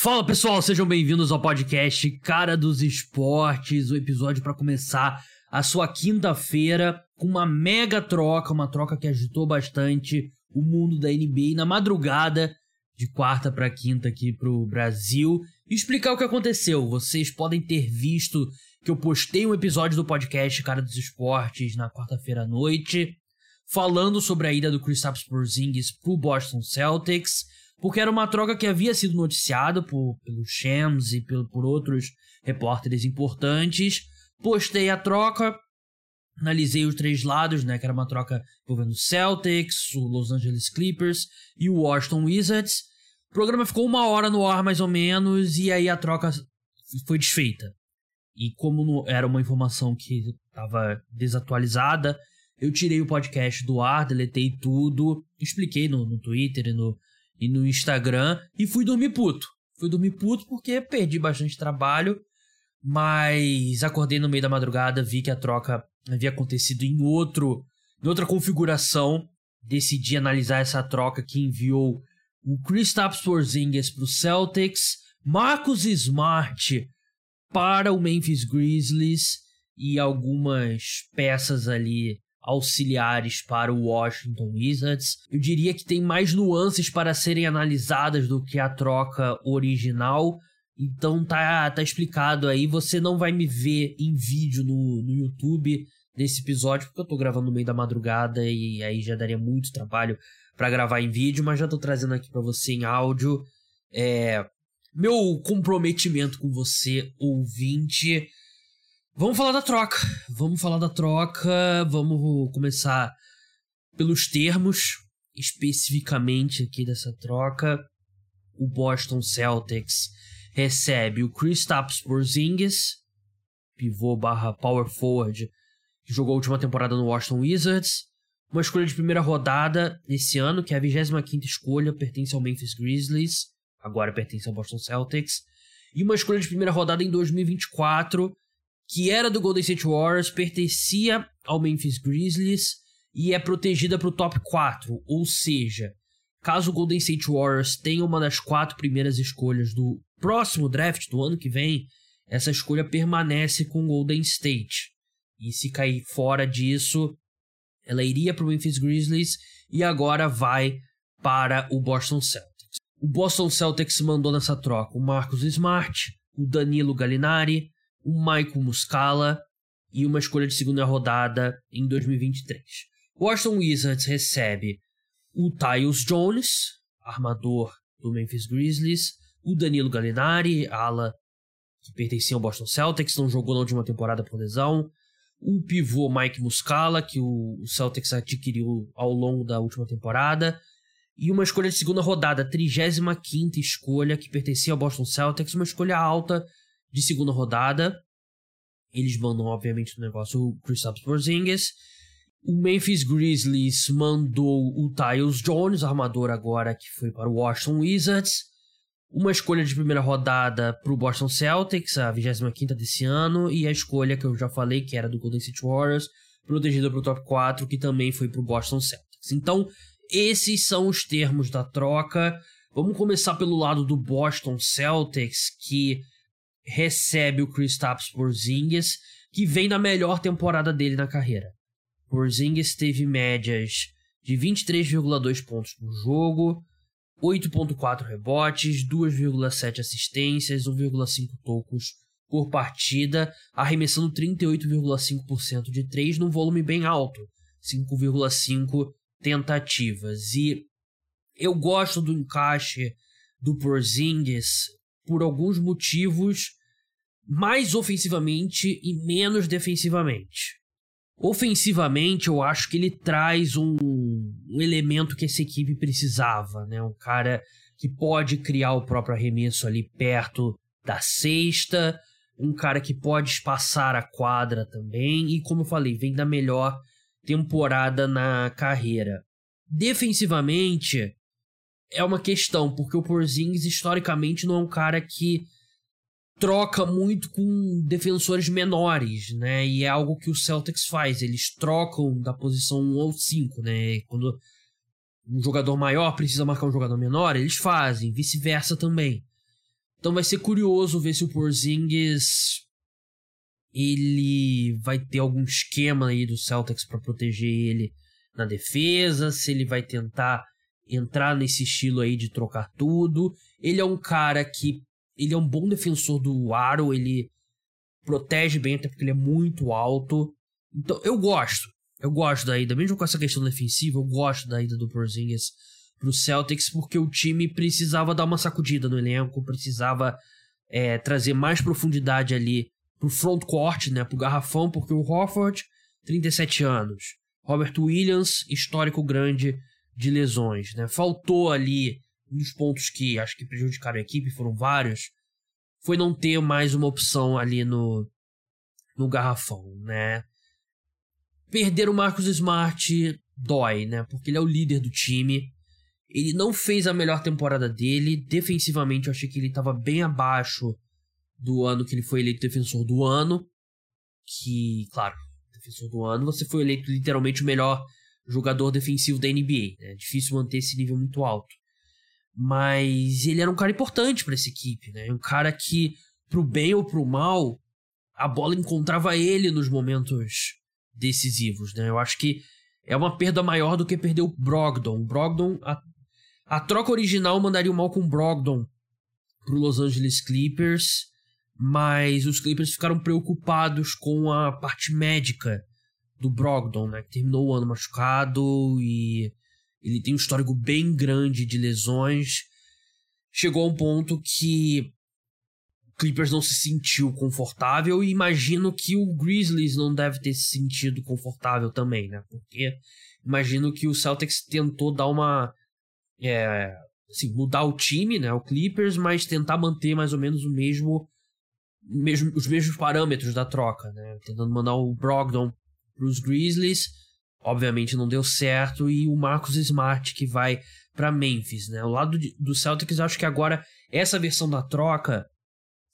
Fala pessoal, sejam bem-vindos ao podcast Cara dos Esportes, o episódio para começar a sua quinta-feira com uma mega troca, uma troca que agitou bastante o mundo da NBA na madrugada de quarta para quinta aqui pro Brasil e explicar o que aconteceu. Vocês podem ter visto que eu postei um episódio do podcast Cara dos Esportes na quarta-feira à noite, falando sobre a ida do Kristaps Porzingis pro Boston Celtics porque era uma troca que havia sido noticiada por, pelo Shams e por, por outros repórteres importantes. Postei a troca, analisei os três lados, né, que era uma troca envolvendo o Celtics, o Los Angeles Clippers e o Washington Wizards. O programa ficou uma hora no ar mais ou menos e aí a troca foi desfeita. E como era uma informação que estava desatualizada, eu tirei o podcast do ar, deletei tudo, expliquei no, no Twitter e no, e no Instagram e fui dormir puto. Fui dormir puto porque perdi bastante trabalho, mas acordei no meio da madrugada, vi que a troca havia acontecido em outro, em outra configuração. Decidi analisar essa troca que enviou o Kristaps Porzingis para o Celtics, Marcus Smart para o Memphis Grizzlies e algumas peças ali auxiliares para o Washington Wizards. Eu diria que tem mais nuances para serem analisadas do que a troca original. Então tá, tá explicado aí. Você não vai me ver em vídeo no, no YouTube desse episódio, porque eu tô gravando no meio da madrugada e aí já daria muito trabalho para gravar em vídeo, mas já tô trazendo aqui para você em áudio. É, meu comprometimento com você, ouvinte. Vamos falar da troca. Vamos falar da troca. Vamos começar pelos termos, especificamente aqui dessa troca. O Boston Celtics recebe o Kristaps Porzingis, pivô barra power forward, que jogou a última temporada no Washington Wizards. Uma escolha de primeira rodada esse ano, que é a 25ª escolha, pertence ao Memphis Grizzlies, agora pertence ao Boston Celtics. E uma escolha de primeira rodada em 2024, que era do Golden State Warriors, pertencia ao Memphis Grizzlies e é protegida para o top 4. Ou seja, caso o Golden State Warriors tenha uma das quatro primeiras escolhas do próximo draft do ano que vem, essa escolha permanece com o Golden State. E se cair fora disso, ela iria para o Memphis Grizzlies e agora vai para o Boston Celtics. O Boston Celtics mandou nessa troca o Marcus Smart, o Danilo Gallinari, o Michael Muscala e uma escolha de segunda rodada em 2023. O Washington Wizards recebe o Tyus Jones, armador do Memphis Grizzlies, o Danilo Gallinari, ala que pertencia ao Boston Celtics, não jogou na última temporada por lesão, o pivô Mike Muscala, que o Celtics adquiriu ao longo da última temporada, e uma escolha de segunda rodada, 35 escolha, que pertencia ao Boston Celtics, uma escolha alta de segunda rodada. Eles mandam, obviamente, no negócio o Kristaps Porzingis. O Memphis Grizzlies mandou o Tyus Jones, armador agora que foi para o Washington Wizards. Uma escolha de primeira rodada para o Boston Celtics, a 25 desse ano. E a escolha que eu já falei, que era do Golden State Warriors, protegida para o top 4, que também foi para o Boston Celtics. Então, esses são os termos da troca. Vamos começar pelo lado do Boston Celtics, que recebe o Kristaps Porzingis, que vem da melhor temporada dele na carreira. Porzingis teve médias de 23,2 pontos por jogo, 8,4 rebotes, 2,7 assistências, 1,5 tocos por partida, arremessando 38,5% de 3 num volume bem alto, 5,5 tentativas. E eu gosto do encaixe do Porzingis por alguns motivos mais ofensivamente e menos defensivamente. Ofensivamente, eu acho que ele traz um, um, elemento que essa equipe precisava, né? Um cara que pode criar o próprio arremesso ali perto da cesta, um cara que pode espaçar a quadra também, e como eu falei, vem da melhor temporada na carreira. Defensivamente, é uma questão, porque o Porzingis historicamente não é um cara que troca muito com defensores menores, né? E é algo que o Celtics faz. Eles trocam da posição 1 ao 5, né? Quando um jogador maior precisa marcar um jogador menor, eles fazem, vice-versa também. Então vai ser curioso ver se o Porzingis ele vai ter algum esquema aí do Celtics para proteger ele na defesa, se ele vai tentar entrar nesse estilo aí de trocar tudo. Ele é um cara que ele é um bom defensor do aro, ele protege bem até porque ele é muito alto. Então eu gosto. Eu gosto da ida, mesmo com essa questão defensiva, eu gosto da ida do Porzingis pro Celtics porque o time precisava dar uma sacudida no elenco, precisava é, trazer mais profundidade ali pro front court, né, pro garrafão, porque o Hofford, 37 anos, Robert Williams, histórico grande de lesões, né, faltou ali uns pontos que acho que prejudicaram a equipe, foram vários, foi não ter mais uma opção ali no, no garrafão, né. Perder o Marcos Smart dói, né, porque ele é o líder do time, ele não fez a melhor temporada dele, defensivamente eu achei que ele estava bem abaixo do ano que ele foi eleito defensor do ano. Que, claro, defensor do ano, você foi eleito literalmente o melhor jogador defensivo da NBA. Né? É difícil manter esse nível muito alto. Mas ele era um cara importante para essa equipe, né? Um cara que, pro bem ou pro mal, a bola encontrava ele nos momentos decisivos, né? Eu acho que é uma perda maior do que perder o Brogdon. O Brogdon, a, a troca original mandaria o Malcolm Brogdon pro Los Angeles Clippers mas os Clippers ficaram preocupados com a parte médica do Brogdon, né, que terminou o ano machucado e ele tem um histórico bem grande de lesões. Chegou a um ponto que Clippers não se sentiu confortável e imagino que o Grizzlies não deve ter se sentido confortável também, né? Porque imagino que o Celtics tentou dar uma é, assim, mudar o time, né, o Clippers, mas tentar manter mais ou menos o mesmo mesmo, os mesmos parâmetros da troca, né? Tentando mandar o Brogdon para os Grizzlies, obviamente não deu certo, e o Marcus Smart que vai para Memphis, né? O lado de, do Celtics, acho que agora essa versão da troca,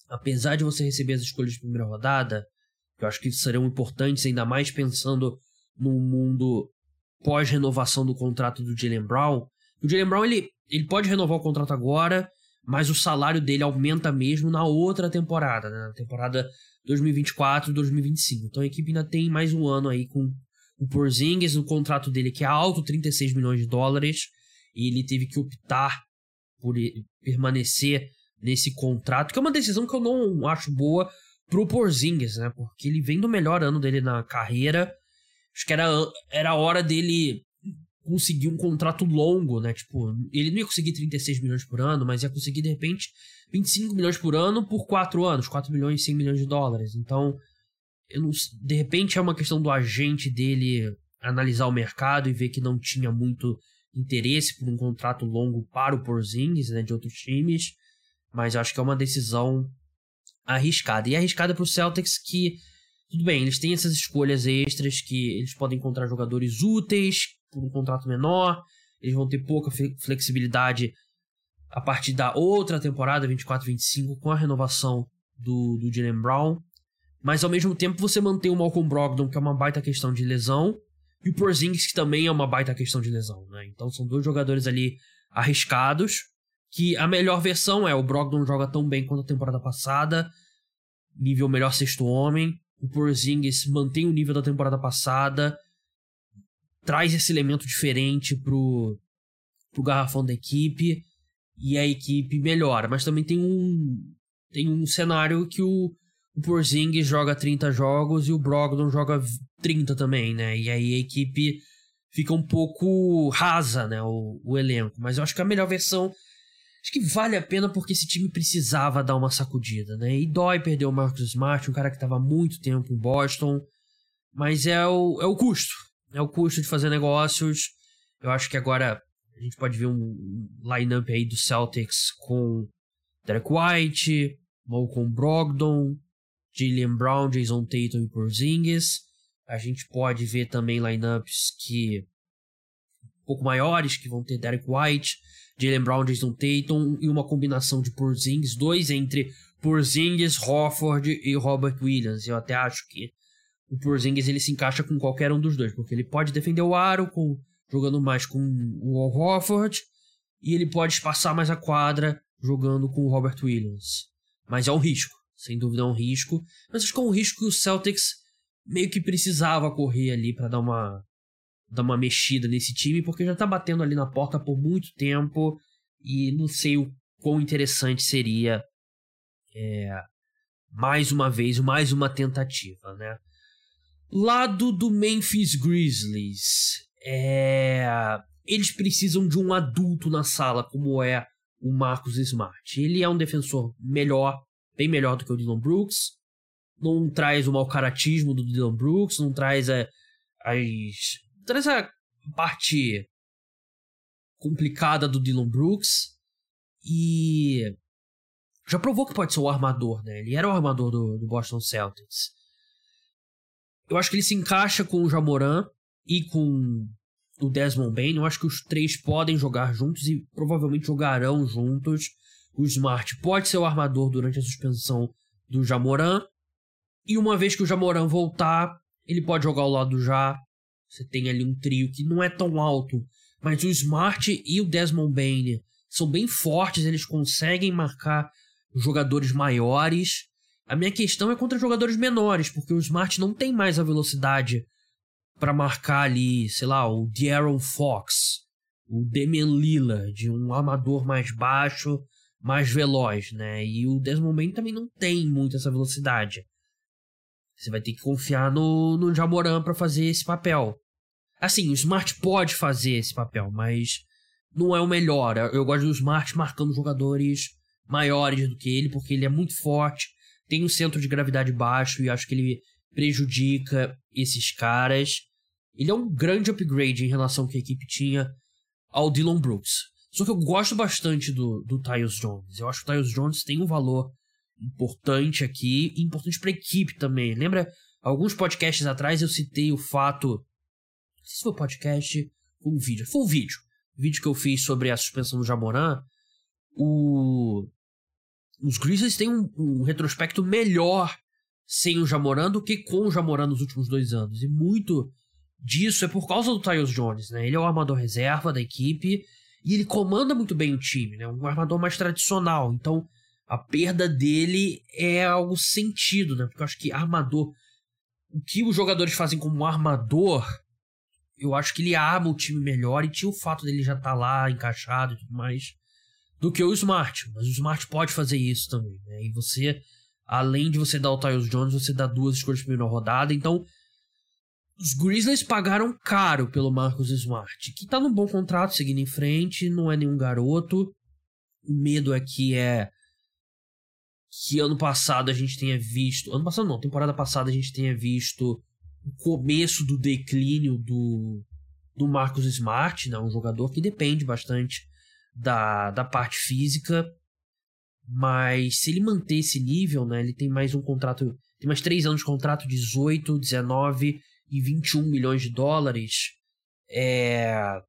apesar de você receber as escolhas de primeira rodada, que eu acho que serão importantes, ainda mais pensando no mundo pós-renovação do contrato do Jalen Brown. O Jalen Brown ele, ele pode renovar o contrato agora, mas o salário dele aumenta mesmo na outra temporada, né? na temporada 2024 e 2025. Então a equipe ainda tem mais um ano aí com o Porzingis, o contrato dele que é alto, 36 milhões de dólares, e ele teve que optar por permanecer nesse contrato, que é uma decisão que eu não acho boa pro Porzingis, né? Porque ele vem do melhor ano dele na carreira. Acho que era, era hora dele conseguir um contrato longo, né? Tipo, ele não ia conseguir 36 milhões por ano, mas ia conseguir, de repente, 25 milhões por ano por 4 anos, 4 milhões e 100 milhões de dólares. Então, não, de repente é uma questão do agente dele analisar o mercado e ver que não tinha muito interesse por um contrato longo para o Porzingis, né, de outros times, mas acho que é uma decisão arriscada. E arriscada para o Celtics que, tudo bem, eles têm essas escolhas extras que eles podem encontrar jogadores úteis, por um contrato menor, eles vão ter pouca flexibilidade a partir da outra temporada, 24-25, com a renovação do, do Jalen Brown. Mas ao mesmo tempo você mantém o Malcolm Brogdon, que é uma baita questão de lesão, e o Porzingis, que também é uma baita questão de lesão. Né? Então são dois jogadores ali arriscados, que a melhor versão é o Brogdon joga tão bem quanto a temporada passada, nível melhor sexto homem, o Porzingis mantém o nível da temporada passada, traz esse elemento diferente pro, pro garrafão da equipe e a equipe melhora. Mas também tem um, tem um cenário que o, o Porzingis joga 30 jogos e o Brogdon joga 30 também, né? E aí a equipe fica um pouco rasa, né? O, o elenco. Mas eu acho que a melhor versão. Acho que vale a pena porque esse time precisava dar uma sacudida, né? E dói perder o Marcus Smart, um cara que estava muito tempo em Boston. Mas é o, é o custo é o custo de fazer negócios. Eu acho que agora a gente pode ver um lineup aí do Celtics com Derek White, Malcolm Brogdon, Jalen Brown, Jason Tatum e Porzingis. A gente pode ver também lineups que um pouco maiores, que vão ter Derek White, Jalen Brown, Jason Tatum e uma combinação de Porzingis, dois entre Porzingis, Hofford e Robert Williams. Eu até acho que o Porzingis ele se encaixa com qualquer um dos dois, porque ele pode defender o aro com, jogando mais com o Al Horford e ele pode espaçar mais a quadra jogando com o Robert Williams. Mas é um risco, sem dúvida é um risco. Mas acho que é um risco que o Celtics meio que precisava correr ali para dar uma dar uma mexida nesse time, porque já tá batendo ali na porta por muito tempo e não sei o quão interessante seria é, mais uma vez, mais uma tentativa, né? Lado do Memphis Grizzlies, é, eles precisam de um adulto na sala, como é o Marcus Smart. Ele é um defensor melhor, bem melhor do que o Dylan Brooks. Não traz o mau caratismo do Dylan Brooks, não traz a, as. traz a parte complicada do Dylan Brooks. E já provou que pode ser o armador, né? Ele era o armador do, do Boston Celtics. Eu acho que ele se encaixa com o Jamoran e com o Desmond Bain. Eu acho que os três podem jogar juntos e provavelmente jogarão juntos. O Smart pode ser o armador durante a suspensão do Jamoran. E uma vez que o Jamoran voltar, ele pode jogar ao lado do Já. Você tem ali um trio que não é tão alto, mas o Smart e o Desmond Bain são bem fortes, eles conseguem marcar jogadores maiores. A minha questão é contra jogadores menores, porque o Smart não tem mais a velocidade para marcar ali, sei lá, o De'Aaron Fox, o Damian Lillard, um armador mais baixo, mais veloz, né? E o Desmond Bain também não tem muito essa velocidade. Você vai ter que confiar no, no Jamoran para fazer esse papel. Assim, o Smart pode fazer esse papel, mas não é o melhor. Eu gosto do Smart marcando jogadores maiores do que ele, porque ele é muito forte, tem um centro de gravidade baixo e acho que ele prejudica esses caras. Ele é um grande upgrade em relação ao que a equipe tinha ao Dylan Brooks. Só que eu gosto bastante do, do Tyus Jones. Eu acho que o Tyus Jones tem um valor importante aqui e importante para a equipe também. Lembra, alguns podcasts atrás eu citei o fato. Não sei se foi podcast ou um vídeo. Foi um vídeo. O vídeo que eu fiz sobre a suspensão do Jamoran. O os Grizzlies têm um, um, retrospecto melhor sem o Jamoran do que com o Jamoran nos últimos dois anos. E muito disso é por causa do Tyus Jones, né? Ele é o armador reserva da equipe e ele comanda muito bem o time, né? Um armador mais tradicional. Então, a perda dele é algo sentido, né? Porque eu acho que armador... O que os jogadores fazem como armador, eu acho que ele arma o time melhor e tinha o fato dele já estar tá lá encaixado e tudo mais do que o Smart. Mas o Smart pode fazer isso também. Né? E você, além de você dar o Tyus Jones, você dá duas escolhas de primeira rodada. Então, os Grizzlies pagaram caro pelo Marcus Smart, que tá num bom contrato, seguindo em frente, não é nenhum garoto. O medo aqui é que ano passado a gente tenha visto. Ano passado não, temporada passada a gente tenha visto o começo do declínio do, do Marcus Smart, né? um jogador que depende bastante da, da parte física. Mas se ele manter esse nível, né, ele tem mais um contrato, tem mais três anos de contrato, 18, 19 e 21 milhões de dólares. É,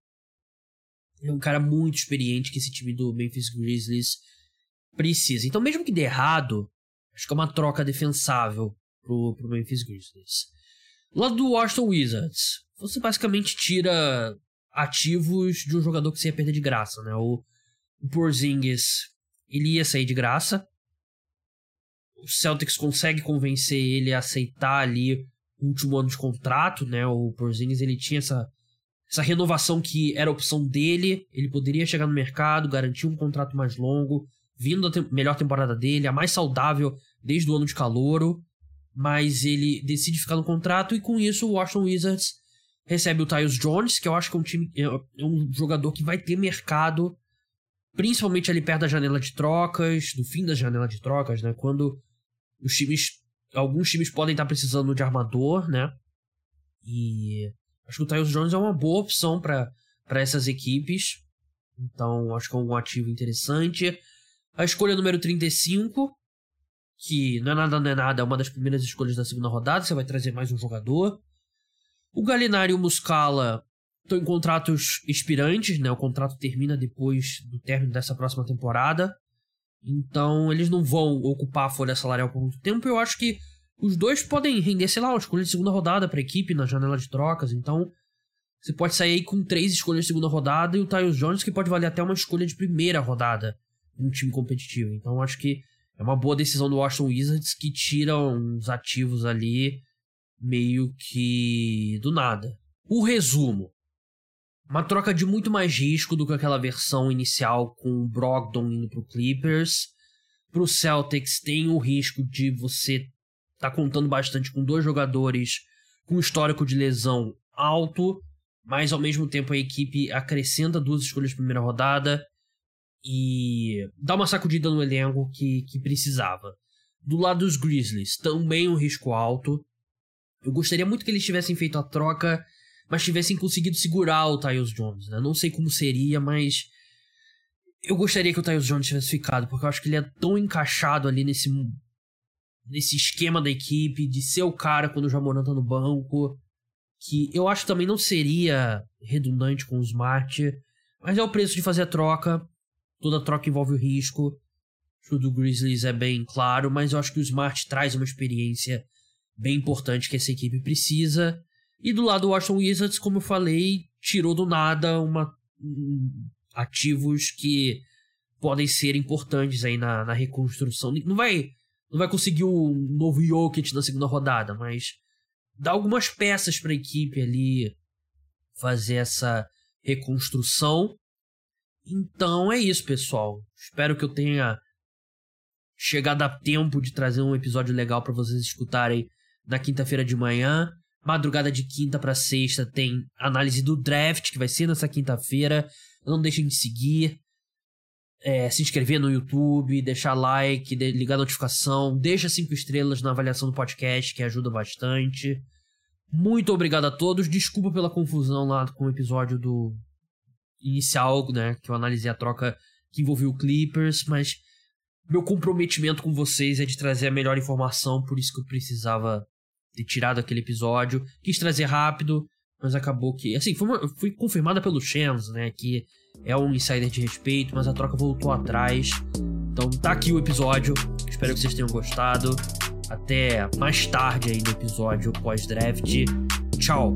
é um cara muito experiente que esse time do Memphis Grizzlies precisa. Então, mesmo que dê errado, acho que é uma troca defensável pro, pro Memphis Grizzlies. Lado do Washington Wizards, você basicamente tira ativos de um jogador que você ia perder de graça, né? O, o Porzingis, ele ia sair de graça. O Celtics consegue convencer ele a aceitar ali último ano de contrato, né? O Porzingis, ele tinha essa, essa renovação que era a opção dele. Ele poderia chegar no mercado, garantir um contrato mais longo, vindo da te melhor temporada dele, a mais saudável desde o ano de calouro. Mas ele decide ficar no contrato e com isso o Washington Wizards recebe o Tyus Jones, que eu acho que é um time é, é um jogador que vai ter mercado, principalmente ali perto da janela de trocas, do fim da janela de trocas, né? Quando os times, alguns times podem estar precisando de armador, né? E acho que o Tyus Jones é uma boa opção para essas equipes. Então, acho que é um ativo interessante. A escolha número 35, que não é nada, não é nada, é uma das primeiras escolhas da segunda rodada. Você vai trazer mais um jogador. O Galinari e o Muscala estão em contratos expirantes, né? O contrato termina depois do término dessa próxima temporada. Então, eles não vão ocupar a folha salarial por muito tempo. Eu acho que os dois podem render, sei lá, uma escolha de segunda rodada para a equipe na janela de trocas. Então, você pode sair com três escolhas de segunda rodada e o Tyus Jones, que pode valer até uma escolha de primeira rodada um time competitivo. Então acho que é uma boa decisão do Washington Wizards que tira uns ativos ali meio que do nada. O resumo. Uma troca de muito mais risco do que aquela versão inicial com o Brogdon indo pro Clippers. Pro Celtics tem o risco de você tá contando bastante com dois jogadores com histórico de lesão alto, mas ao mesmo tempo a equipe acrescenta duas escolhas de primeira rodada e dá uma sacudida no elenco que, que precisava. Do lado dos Grizzlies, também um risco alto. Eu gostaria muito que eles tivessem feito a troca, mas tivessem conseguido segurar o Tyus Jones. Né? Não sei como seria, mas eu gostaria que o Tyus Jones tivesse ficado, porque eu acho que ele é tão encaixado ali nesse nesse esquema da equipe, de ser o cara quando o Jamoran tá no banco, que eu acho também não seria redundante com o Smart, mas é o preço de fazer a troca. Toda troca envolve o risco. O do Grizzlies é bem claro, mas eu acho que o Smart traz uma experiência bem importante que essa equipe precisa. E do lado do Washington Wizards, como eu falei, tirou do nada uma, um, ativos que podem ser importantes aí na, na reconstrução. Não vai não vai conseguir o novo Jokic na segunda rodada, mas dá algumas peças para a equipe ali fazer essa reconstrução. Então é isso, pessoal. Espero que eu tenha chegado a tempo de trazer um episódio legal para vocês escutarem na quinta-feira de manhã. Madrugada de quinta para sexta tem análise do draft, que vai ser nessa quinta-feira. Não deixem de seguir é, se inscrever no YouTube, deixar like, de, ligar a notificação, deixa cinco estrelas na avaliação do podcast, que ajuda bastante. Muito obrigado a todos. Desculpa pela confusão lá com o episódio do inicial, né? Que eu analisei a troca que envolveu o Clippers, mas meu comprometimento com vocês é de trazer a melhor informação, por isso que eu precisava ter tirado aquele episódio. Quis trazer rápido, mas acabou que. Assim, foi, uma, foi confirmada pelo Shams, né? Que é um insider de respeito, mas a troca voltou atrás. Então tá aqui o episódio. Espero que vocês tenham gostado. Até mais tarde aí no episódio pós-draft. Tchau!